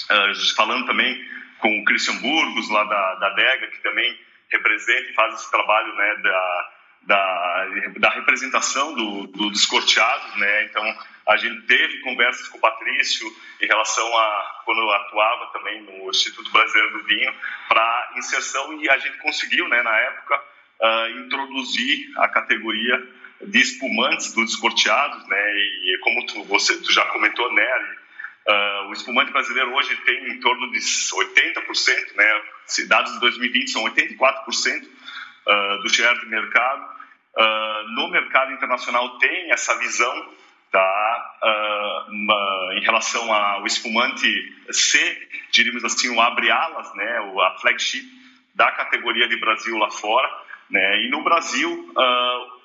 uh, falando também com o Christian Burgos, lá da, da DEGA, que também representa e faz esse trabalho né, da, da, da representação do, do, dos corteados, né, então a gente teve conversas com o Patrício em relação a quando eu atuava também no Instituto Brasileiro do Vinho para inserção e a gente conseguiu, né, na época, uh, introduzir a categoria de espumantes dos descorteados, né? E como tu, você tu já comentou, né? Uh, o espumante brasileiro hoje tem em torno de 80%, né? Dados de 2020 são 84% uh, do share de mercado. Uh, no mercado internacional tem essa visão, tá? Uma, em relação ao espumante C, diríamos assim, o abre-alas, né? O, a flagship da categoria de Brasil lá fora, né? E no Brasil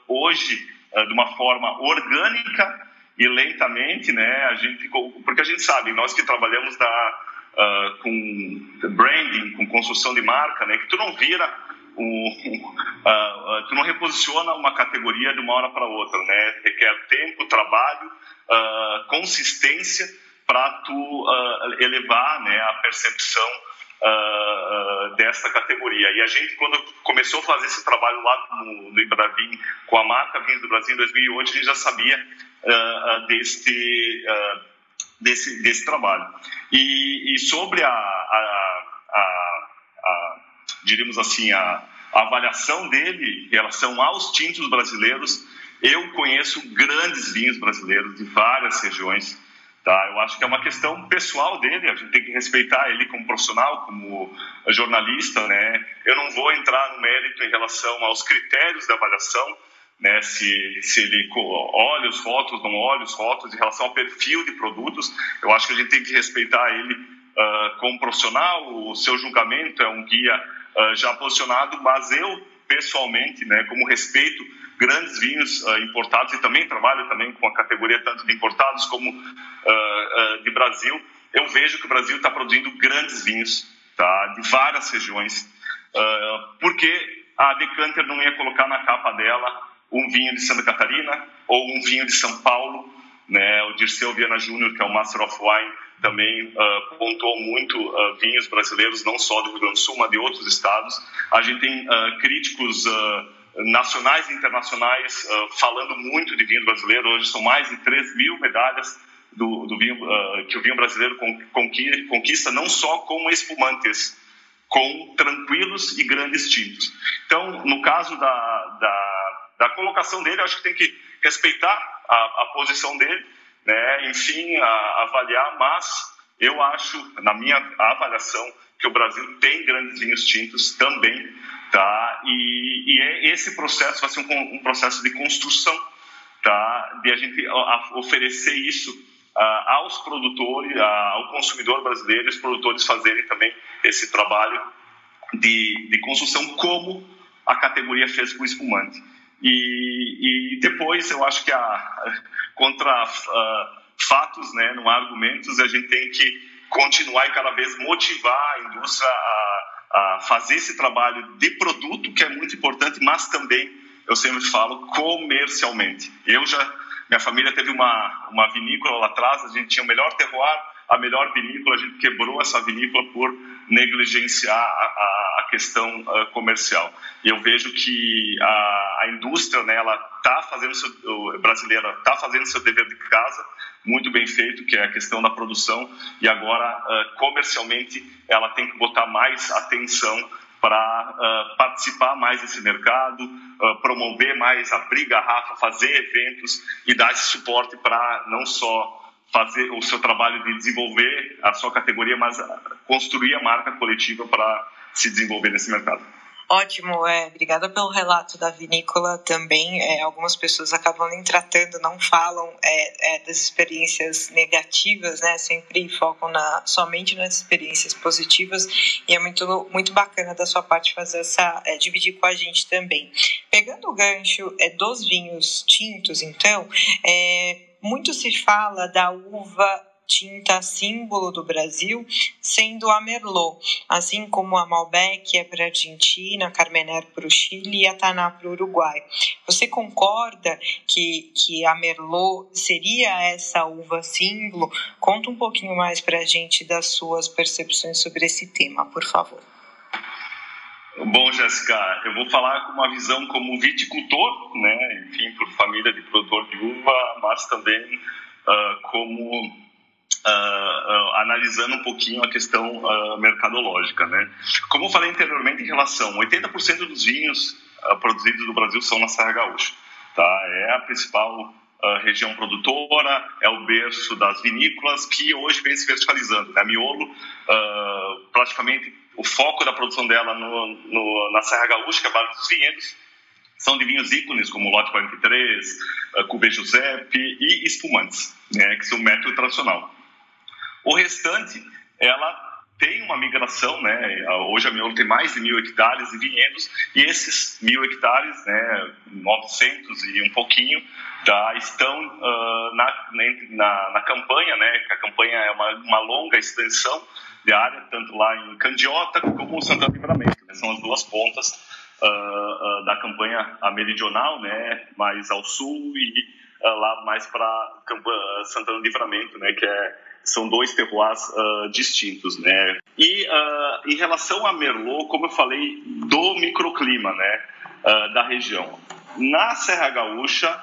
hoje uh, de uma forma orgânica e lentamente, né? A gente, porque a gente sabe, nós que trabalhamos da, uh, com branding, com construção de marca, né? Que tu não vira um, uh, tu não reposiciona uma categoria de uma hora para outra, né? Requer tempo, trabalho, consistência para tu elevar, né, a percepção uh, uh, categoria. E a gente, quando começou a fazer esse trabalho lá no, no Ibravim, com a marca Vinhos do Brasil em 2008, a gente já sabia uh, desse, desse, desse trabalho. E, e sobre a, a, a, a, diríamos assim, a, a avaliação dele em relação aos tintos brasileiros, eu conheço grandes vinhos brasileiros de várias regiões, Tá? Eu acho que é uma questão pessoal dele, a gente tem que respeitar ele como profissional, como jornalista. Né? Eu não vou entrar no mérito em relação aos critérios de avaliação, né? se, se ele olha os fotos, não olha os fotos, em relação ao perfil de produtos. Eu acho que a gente tem que respeitar ele uh, como profissional, o seu julgamento é um guia uh, já posicionado, mas eu, pessoalmente, né, como respeito grandes vinhos uh, importados e também trabalho também com a categoria tanto de importados como uh, uh, de Brasil. Eu vejo que o Brasil está produzindo grandes vinhos, tá, de várias regiões, porque a Decanter não ia colocar na capa dela um vinho de Santa Catarina ou um vinho de São Paulo, né? O Dirceu Viana Júnior, que é o Master of Wine, também uh, pontuou muito uh, vinhos brasileiros, não só do Rio Grande do Sul, mas de outros estados. A gente tem uh, críticos nacionais e internacionais uh, falando muito de vinho brasileiro. Hoje são mais de 3 mil medalhas do, do vinho, uh, que o vinho brasileiro conquista, não só com espumantes, com tranquilos e grandes tintos. Então, no caso da, da, da colocação dele, acho que tem que respeitar a, a posição dele, né? enfim, a, avaliar, mas eu acho, na minha avaliação, que o Brasil tem grandes vinhos tintos também, tá? E, e é, esse processo vai ser um, um, processo de construção, tá? De a gente oferecer isso uh, aos produtores, uh, ao consumidor brasileiro, os produtores fazerem também esse trabalho de, de construção como a categoria fez com o espumante. E, e depois eu acho que a contra uh, fatos, né, não há argumentos, a gente tem que continuar e cada vez motivar a indústria a, a fazer esse trabalho de produto que é muito importante, mas também eu sempre falo comercialmente. Eu já minha família teve uma uma vinícola lá atrás, a gente tinha o melhor terroir, a melhor vinícola, a gente quebrou essa vinícola por negligenciar a, a, questão uh, comercial. E eu vejo que a, a indústria, né, ela tá fazendo seu, brasileira está fazendo seu dever de casa muito bem feito, que é a questão da produção, e agora uh, comercialmente ela tem que botar mais atenção para uh, participar mais desse mercado, uh, promover mais abrir garrafa, fazer eventos e dar esse suporte para não só fazer o seu trabalho de desenvolver a sua categoria, mas construir a marca coletiva para se desenvolver nesse mercado. Ótimo, é, obrigada pelo relato da vinícola também. É, algumas pessoas acabam nem tratando, não falam é, é, das experiências negativas, né? Sempre focam na, somente nas experiências positivas e é muito, muito bacana da sua parte fazer essa, é, dividir com a gente também. Pegando o gancho é, dos vinhos tintos, então, é, muito se fala da uva tinta símbolo do Brasil, sendo a Merlot, assim como a Malbec é para a Argentina, a Carmener para o Chile e a Taná para o Uruguai. Você concorda que, que a Merlot seria essa uva símbolo? Conta um pouquinho mais para a gente das suas percepções sobre esse tema, por favor. Bom, Jéssica, eu vou falar com uma visão como viticultor, né, enfim, por família de produtor de uva, mas também uh, como Uh, analisando um pouquinho a questão uh, mercadológica. Né? Como eu falei anteriormente em relação, 80% dos vinhos produzidos no Brasil são na Serra Gaúcha. Tá? É a principal região produtora, é o berço das vinícolas que hoje vem se verticalizando. Né? A Miolo, praticamente, o foco da produção dela no, no, na Serra Gaúcha, que é a base dos vinhedos, são de vinhos ícones como Lote 43, uh, Cuvée Giuseppe e espumantes, né, que são o método tradicional. O restante, ela tem uma migração, né? Hoje a Miolo tem mais de mil hectares de vinhedos e esses mil hectares, né, 900 e um pouquinho, tá, estão uh, na, na, na, campanha, né? Que a campanha é uma, uma longa extensão de área, tanto lá em Candiota como Santana Livramento, né? São as duas pontas uh, uh, da campanha a meridional, né? Mais ao sul e lá mais para Santana Livramento, né? Que é são dois terroirs uh, distintos, né? E uh, em relação a Merlot, como eu falei, do microclima, né, uh, da região. Na Serra Gaúcha,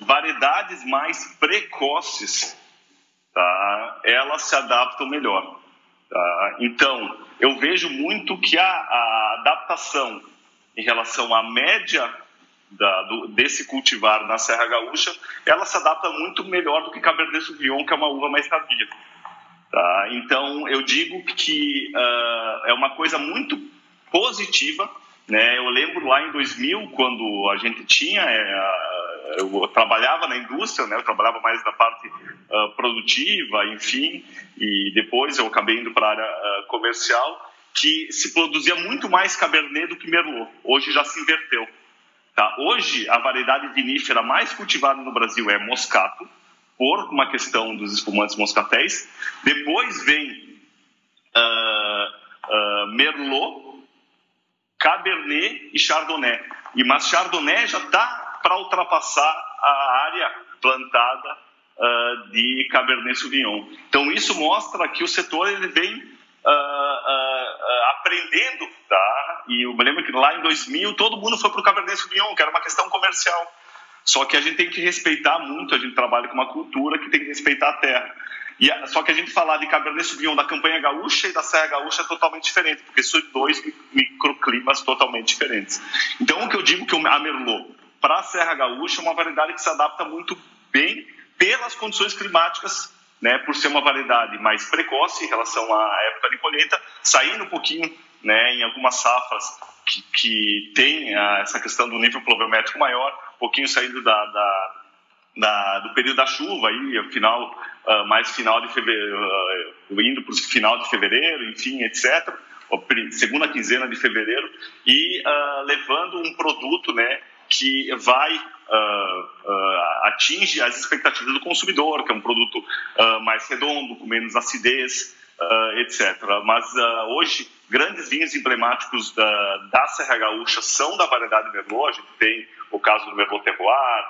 variedades mais precoces, tá? Elas se adaptam melhor. Tá? Então, eu vejo muito que a, a adaptação em relação à média da, do, desse cultivar na Serra Gaúcha, ela se adapta muito melhor do que Cabernet Sauvignon, que é uma uva mais tardia. Tá? Então, eu digo que uh, é uma coisa muito positiva. Né? Eu lembro lá em 2000, quando a gente tinha, é, eu trabalhava na indústria, né? eu trabalhava mais na parte uh, produtiva, enfim, e depois eu acabei indo para a área uh, comercial, que se produzia muito mais Cabernet do que Merlot. Hoje já se inverteu. Tá? Hoje, a variedade vinífera mais cultivada no Brasil é Moscato, por uma questão dos espumantes moscatéis. Depois vem uh, uh, Merlot, Cabernet e Chardonnay. E mas Chardonnay já está para ultrapassar a área plantada uh, de Cabernet Sauvignon. Então isso mostra que o setor ele vem aprendendo, tá? E eu me lembro que lá em 2000 todo mundo foi para o Cabernet Sauvignon, que era uma questão comercial. Só que a gente tem que respeitar muito, a gente trabalha com uma cultura que tem que respeitar a terra. E, só que a gente falar de Cabernet Sauvignon da campanha gaúcha e da Serra Gaúcha é totalmente diferente, porque são dois microclimas totalmente diferentes. Então, o que eu digo que a Merlot, para a Serra Gaúcha, é uma variedade que se adapta muito bem pelas condições climáticas, né, por ser uma variedade mais precoce em relação à época de colheita, saindo um pouquinho né, em algumas safras que, que tem a, essa questão do nível pluviométrico maior, um pouquinho saindo da, da, da, do período da chuva, aí, final, uh, mais final de fevereiro, uh, indo para o final de fevereiro, enfim, etc., segunda quinzena de fevereiro, e uh, levando um produto né, que vai uh, atinge as expectativas do consumidor, que é um produto uh, mais redondo, com menos acidez, etc. Mas hoje, grandes vinhos emblemáticos da, da, Serra Gaúcha são da variedade Merlot. A gente tem o caso do Merlot Terroir,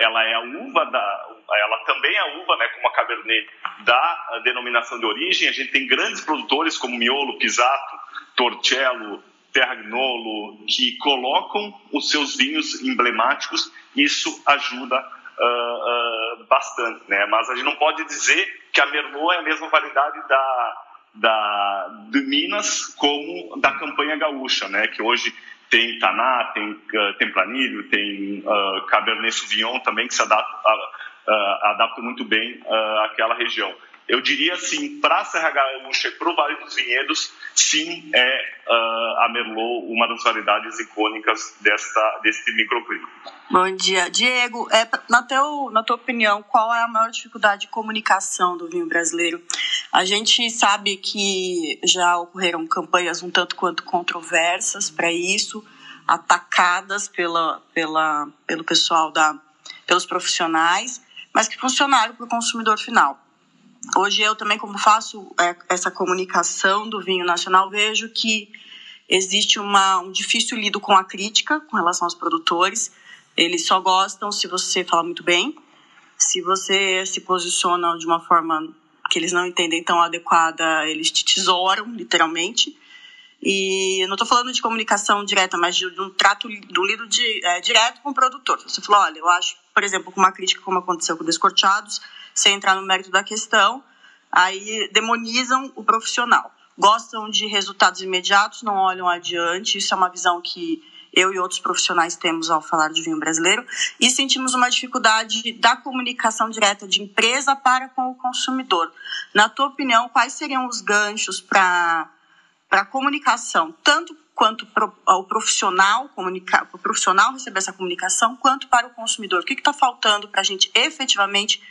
ela é a uva da, ela também é a uva, né, como a Cabernet da denominação de origem. A gente tem grandes produtores como Miolo, Pisato, Torcello, Terragnolo, que colocam os seus vinhos emblemáticos, isso ajuda uh, uh, bastante, né? Mas a gente não pode dizer que a Merlot é a mesma variedade da, da, de Minas como da campanha gaúcha, né? Que hoje tem Taná, tem uh, tem uh, Cabernet Sauvignon também que se adapta, uh, adapta muito bem àquela região. Eu diria assim, para Serra Gaúcha e para o Vale dos Vinhedos, sim, é uh, a Merlot uma das variedades icônicas desta, deste microclima. Bom dia. Diego, é, na, teu, na tua opinião, qual é a maior dificuldade de comunicação do vinho brasileiro? A gente sabe que já ocorreram campanhas um tanto quanto controversas para isso, atacadas pela, pela, pelo pessoal, da, pelos profissionais, mas que funcionaram para o consumidor final. Hoje eu também, como faço é, essa comunicação do vinho nacional, vejo que existe uma, um difícil lido com a crítica com relação aos produtores. Eles só gostam se você fala muito bem, se você se posiciona de uma forma que eles não entendem tão adequada, eles te tesouram, literalmente. E eu não estou falando de comunicação direta, mas de, de um trato do lido de, é, direto com o produtor. Você falou, olha, eu acho, por exemplo, com uma crítica como aconteceu com Descorteados, sem entrar no mérito da questão, aí demonizam o profissional. Gostam de resultados imediatos, não olham adiante. Isso é uma visão que eu e outros profissionais temos ao falar de vinho brasileiro. E sentimos uma dificuldade da comunicação direta de empresa para com o consumidor. Na tua opinião, quais seriam os ganchos para a comunicação, tanto quanto o profissional comunicar, o profissional receber essa comunicação, quanto para o consumidor? O que está faltando para a gente efetivamente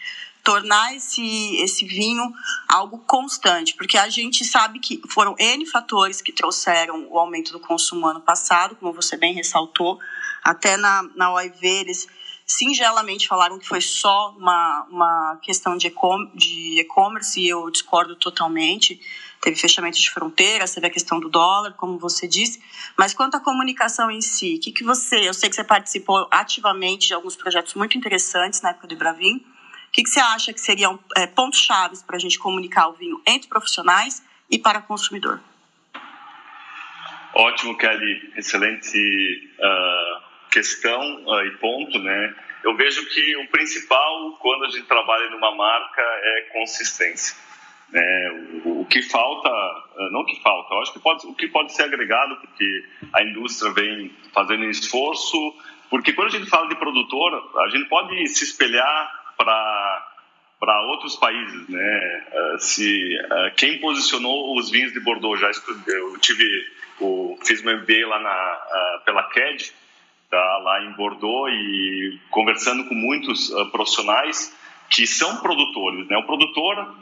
tornar esse, esse vinho algo constante, porque a gente sabe que foram N fatores que trouxeram o aumento do consumo ano passado, como você bem ressaltou, até na, na OIV eles singelamente falaram que foi só uma, uma questão de e-commerce e eu discordo totalmente. Teve fechamento de fronteiras, teve a questão do dólar, como você disse. Mas quanto à comunicação em si, o que, que você. Eu sei que você participou ativamente de alguns projetos muito interessantes na época do Bravin. O que, que você acha que seriam é, pontos chaves para a gente comunicar o vinho entre profissionais e para o consumidor? Ótimo, Kelly. Excelente uh, questão uh, e ponto, né? Eu vejo que o principal quando a gente trabalha numa marca é consistência. Né? O, o, que falta, uh, não que falta, eu acho que pode, o que pode ser agregado, porque a indústria vem fazendo esforço, porque quando a gente fala de produtor, a gente pode se espelhar para para outros países, né? Uh, se uh, quem posicionou os vinhos de Bordeaux já estudei, eu tive o fiz meu MBA lá na pela CAD, tá lá em Bordeaux e conversando com muitos profissionais que são produtores, né? O produtor,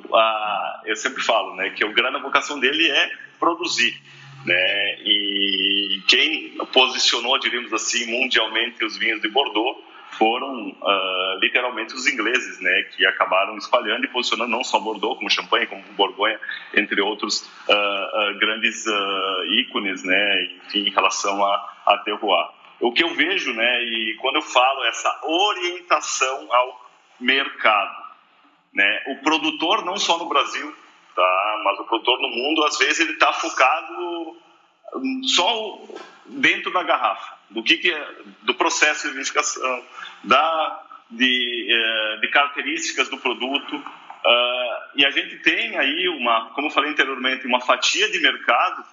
eu sempre falo, né, que o grande vocação dele é produzir, né? E quem posicionou, diríamos assim, mundialmente os vinhos de Bordeaux foram uh, literalmente os ingleses, né, que acabaram espalhando e posicionando não só Bordeaux, como Champagne, como Borgonha, entre outros uh, uh, grandes ícones, né, enfim, em relação a, a terroir. O que eu vejo, né, e quando eu falo essa orientação ao mercado, né, o produtor não só no Brasil, tá, mas o produtor no mundo, às vezes ele está focado só dentro da garrafa, do que, que é, do processo de identificação, da, de, eh, de características do produto, Uh, e a gente tem aí uma, como falei anteriormente, uma fatia de mercado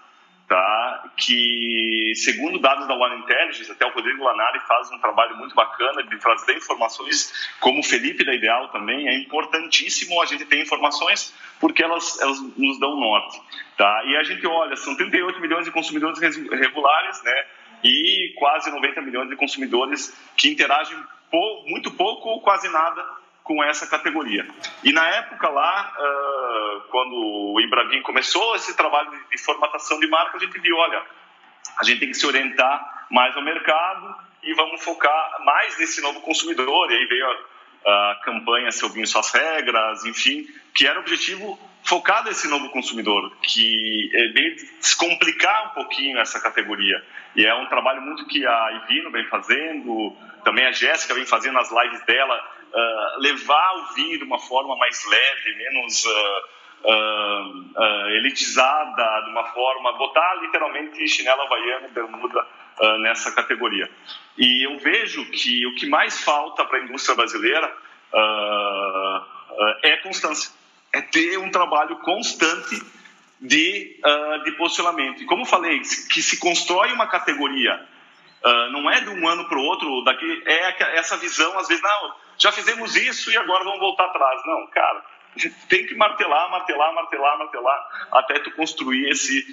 tá? que, segundo dados da One Intelligence, até o Rodrigo Lanari faz um trabalho muito bacana de trazer informações, como o Felipe da Ideal também, é importantíssimo a gente ter informações porque elas, elas nos dão norte. Tá? E a gente olha, são 38 milhões de consumidores regulares, né? e quase 90 milhões de consumidores que interagem muito pouco ou quase nada com essa categoria. E na época lá, quando o Ibrahim começou esse trabalho de, formatação de marca, a gente viu, olha, a gente tem que se orientar mais ao mercado e vamos focar mais nesse novo consumidor. E aí veio a, a campanha Seu Vinho Suas Regras, enfim, que era o objetivo focar nesse novo consumidor, que é bem descomplicar um pouquinho essa categoria. E é um trabalho muito que a Ivino vem fazendo, também a Jéssica vem fazendo as lives dela, uh, levar o vinho de uma forma mais leve, menos uh, elitizada, de uma forma, botar literalmente chinela havaiana e bermuda nessa categoria. E eu vejo que o que mais falta para a indústria brasileira é constância, é ter um trabalho constante de, de posicionamento. E como falei, que se constrói uma categoria Uh, não é de um ano para o outro, daqui é essa visão, às vezes, não, já fizemos isso e agora vamos voltar atrás. Não, cara, tem que martelar, martelar, martelar, martelar, até tu construir esse,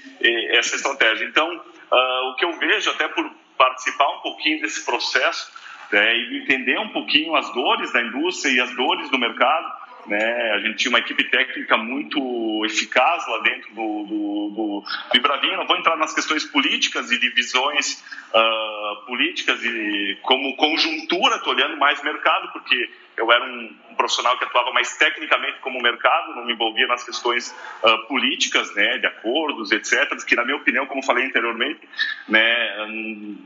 essa estratégia. Então, uh, o que eu vejo, até por participar um pouquinho desse processo, é, e entender um pouquinho as dores da indústria e as dores do mercado, né? A gente tinha uma equipe técnica muito eficaz lá dentro do, do, do, do. Não vou entrar nas questões políticas e divisões uh, políticas e como conjuntura, estou olhando mais mercado, porque eu era um, um, profissional que atuava mais tecnicamente como mercado, não me envolvia nas questões uh, políticas, né, de acordos, etc., que na minha opinião, como falei anteriormente, né, um,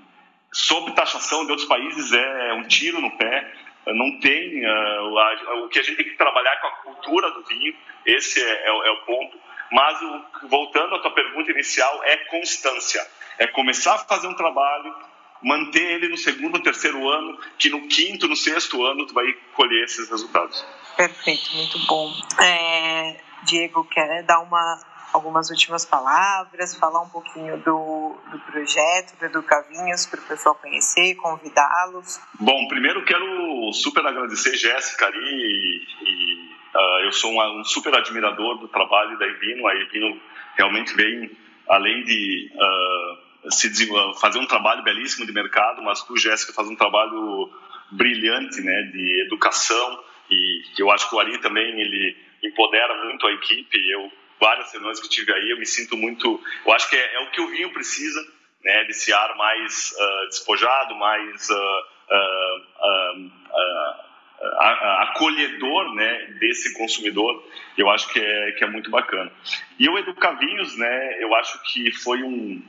sobre taxação de outros países é um tiro no pé, não tem uh, o que a gente tem que trabalhar com a cultura do vinho, esse é, é, é o ponto. Mas o, voltando à tua pergunta inicial, é constância, é começar a fazer um trabalho, manter ele no segundo, terceiro ano, que no quinto, no sexto ano tu vai colher esses resultados. Perfeito, muito bom. É, Diego, quer dar uma algumas últimas palavras, falar um pouquinho do, do projeto do Educavinhos para o pessoal conhecer, convidá-los? Bom, primeiro quero super agradecer Jéssica ali e, uh, eu sou um, um, super admirador do trabalho da Ivino. A Ivino realmente vem, além de uh, se fazer um trabalho belíssimo de mercado, mas tu, Jéssica, faz um trabalho brilhante né, de educação e eu acho que o Ari também ele empodera muito a equipe. Eu várias reuniões que tive aí, eu me sinto muito. Eu acho que é, é o que o vinho precisa, né? Desse ar mais uh, despojado, mais uh, uh, acolhedor, né? Desse consumidor. Eu acho que é, que é muito bacana. E o Educavinhos, né? Eu acho que foi um,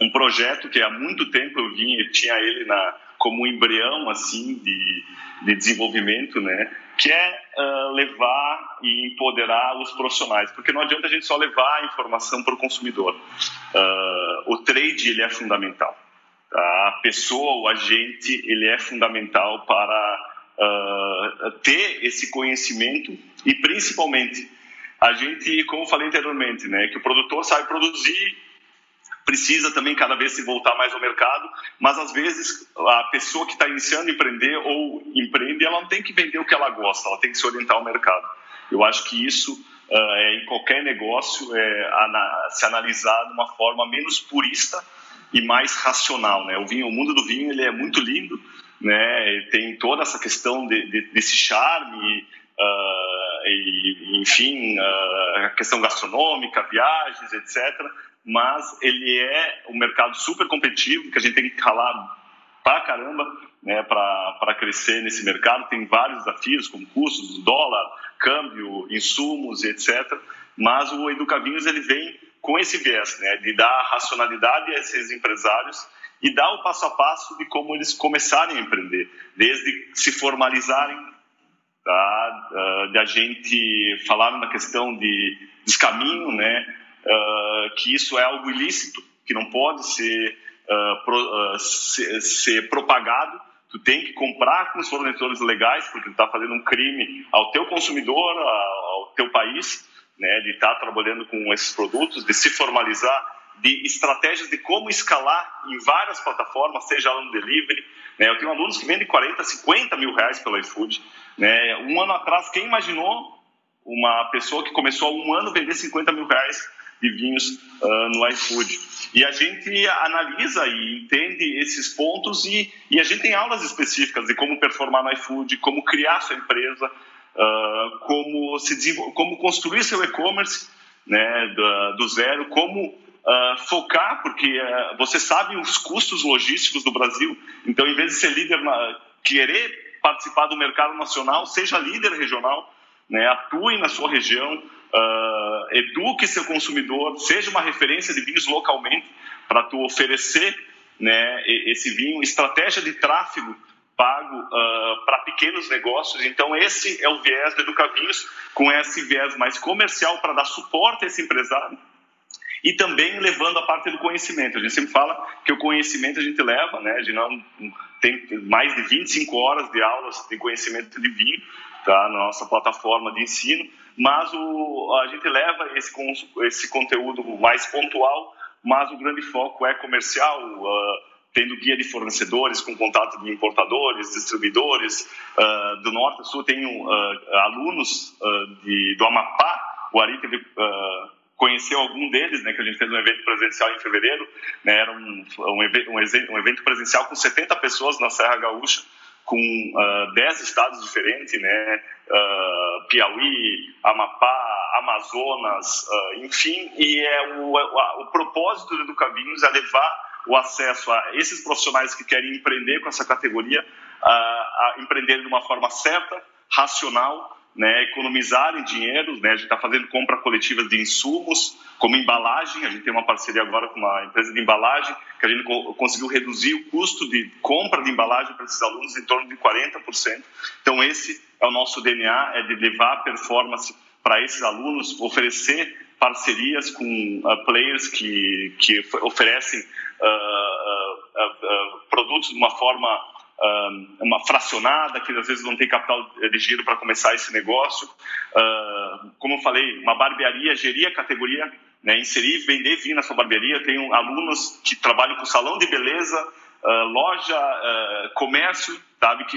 um projeto que há muito tempo eu vinha, tinha ele na, como um embrião assim de, de desenvolvimento, né? Que é uh, levar e empoderar os profissionais, porque não adianta a gente só levar a informação para o consumidor. Uh, o trade ele é fundamental. A pessoa, o agente, ele é fundamental para uh, ter esse conhecimento e principalmente a gente, como falei anteriormente, né, que o produtor sabe produzir precisa também cada vez se voltar mais ao mercado, mas às vezes a pessoa que está iniciando a empreender ou empreende, ela não tem que vender o que ela gosta, ela tem que se orientar ao mercado. Eu acho que isso uh, é em qualquer negócio é ana se analisar de uma forma menos purista e mais racional, né? O vinho, o mundo do vinho, ele é muito lindo, né? Tem toda essa questão de, de, desse charme Uh, e, enfim, uh, a questão gastronômica, viagens, etc mas ele é um mercado super competitivo, que a gente tem que ralar pra caramba né, para crescer nesse mercado. Tem vários desafios, como custos, dólar, câmbio, insumos, etc. Mas o Educavinhos ele vem com esse viés, né, de dar racionalidade a esses empresários e dar o passo a passo de como eles começarem a empreender, desde se formalizarem, tá, uh, de a gente falar na questão de descaminho, né, uh, que isso é algo ilícito, que não pode ser, uh, pro, uh, ser, ser, propagado. Tu tem que comprar com os fornecedores legais, porque tu está fazendo um crime ao teu consumidor, ao teu país, né, de estar tá trabalhando com esses produtos, de se formalizar, de estratégias de como escalar em várias plataformas, seja no delivery. Né? Eu tenho alunos que vendem 40, 50 mil reais pelo iFood. Né? Um ano atrás, quem imaginou uma pessoa que começou há um ano vender 50 mil reais de vinhos uh, no iFood? E a gente analisa e entende esses pontos e, e, a gente tem aulas específicas de como performar no iFood, como criar sua empresa, uh, como, se como construir seu e-commerce né, do, do, zero, como uh, focar, porque uh, você sabe os custos logísticos do Brasil, então em vez de ser líder, na, querer participar do mercado nacional, seja líder regional, né, atue na sua região, uh, eduque seu consumidor, seja uma referência de vinhos localmente para tu oferecer né, esse vinho, estratégia de tráfego pago uh, para pequenos negócios. Então, esse é o viés do Educavinhos, com esse viés mais comercial para dar suporte a esse empresário e também levando a parte do conhecimento. A gente sempre fala que o conhecimento a gente leva, né? A gente não tem mais de 25 horas de aulas de conhecimento de vinho, tá? Na nossa plataforma de ensino, mas o, a gente leva esse, esse conteúdo mais pontual, mas o grande foco é comercial, uh, tendo guia de fornecedores com contato de importadores, distribuidores uh, do norte a sul. Tenho uh, alunos de, do Amapá, o Ari teve conheceu algum deles, né, que a gente fez um evento presencial em fevereiro, né, era um, um, um, evento presencial com 70 pessoas na Serra Gaúcha, com uh, ah, 10 estados diferentes, né, uh, Piauí, Amapá, Amazonas, uh, enfim, e é o, a, o propósito do Educavinhos é levar o acesso a esses profissionais que querem empreender com essa categoria, a empreender de uma forma certa, racional, né, economizarem dinheiro. Né, a gente está fazendo compra coletiva de insumos, como embalagem. A gente tem uma parceria agora com uma empresa de embalagem, que a gente conseguiu reduzir o custo de compra de embalagem para esses alunos em torno de 40%. Então, esse é o nosso DNA, é de levar performance para esses alunos, oferecer parcerias com uh, players que, que oferecem uh, uh, produtos de uma forma uma fracionada, que às vezes não tem capital dirigido para começar esse negócio. Uh, como eu falei, uma barbearia gerir a categoria, né, inserir, vender vinho na sua barbearia. Tenho alunos que trabalham com salão de beleza, uh, loja, uh, comércio, sabe, que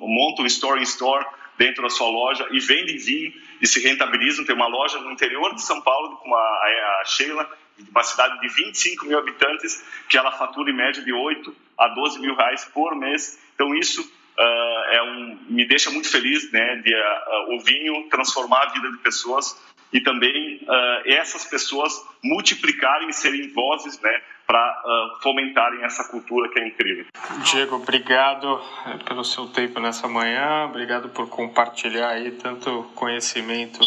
montam store in store dentro da sua loja e vendem vinho e se rentabilizam. Tem uma loja no interior de São Paulo com a, a Sheila, uma cidade de 25 mil habitantes, que ela fatura em média de 8 a 12 mil reais por mês. Então isso uh, é um, me deixa muito feliz, né, de uh, o vinho transformar a vida de pessoas e também uh, essas pessoas multiplicarem e serem vozes, né, para uh, fomentarem essa cultura que é incrível. Diego, obrigado pelo seu tempo nessa manhã, obrigado por compartilhar aí tanto conhecimento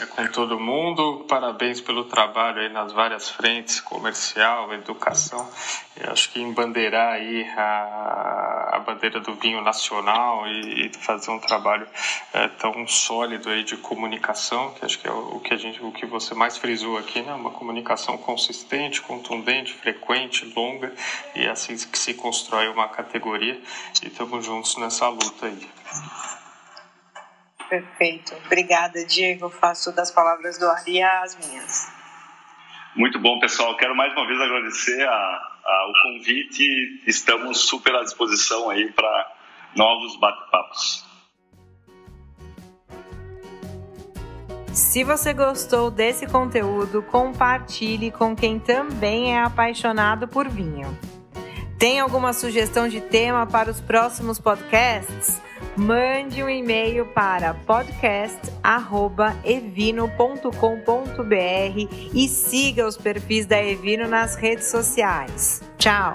é, com todo mundo, parabéns pelo trabalho aí nas várias frentes, comercial, educação, Eu acho que embandeirar aí a, a bandeira do vinho nacional e, e fazer um trabalho é, tão sólido aí de comunicação, que acho que é o, o, que a gente, o que você mais frisou aqui, né, uma comunicação consistente, contundente, frequente, longa, e é assim que se constrói uma categoria. E estamos juntos nessa luta aí. Perfeito. Obrigada, Diego. Faço das palavras do Ari as minhas. Muito bom, pessoal. Quero mais uma vez agradecer a, a, o convite. Estamos super à disposição aí para novos bate-papos. Se você gostou desse conteúdo, compartilhe com quem também é apaixonado por vinho. Tem alguma sugestão de tema para os próximos podcasts? Mande um e-mail para podcast@evino.com.br e siga os perfis da Evino nas redes sociais. Tchau.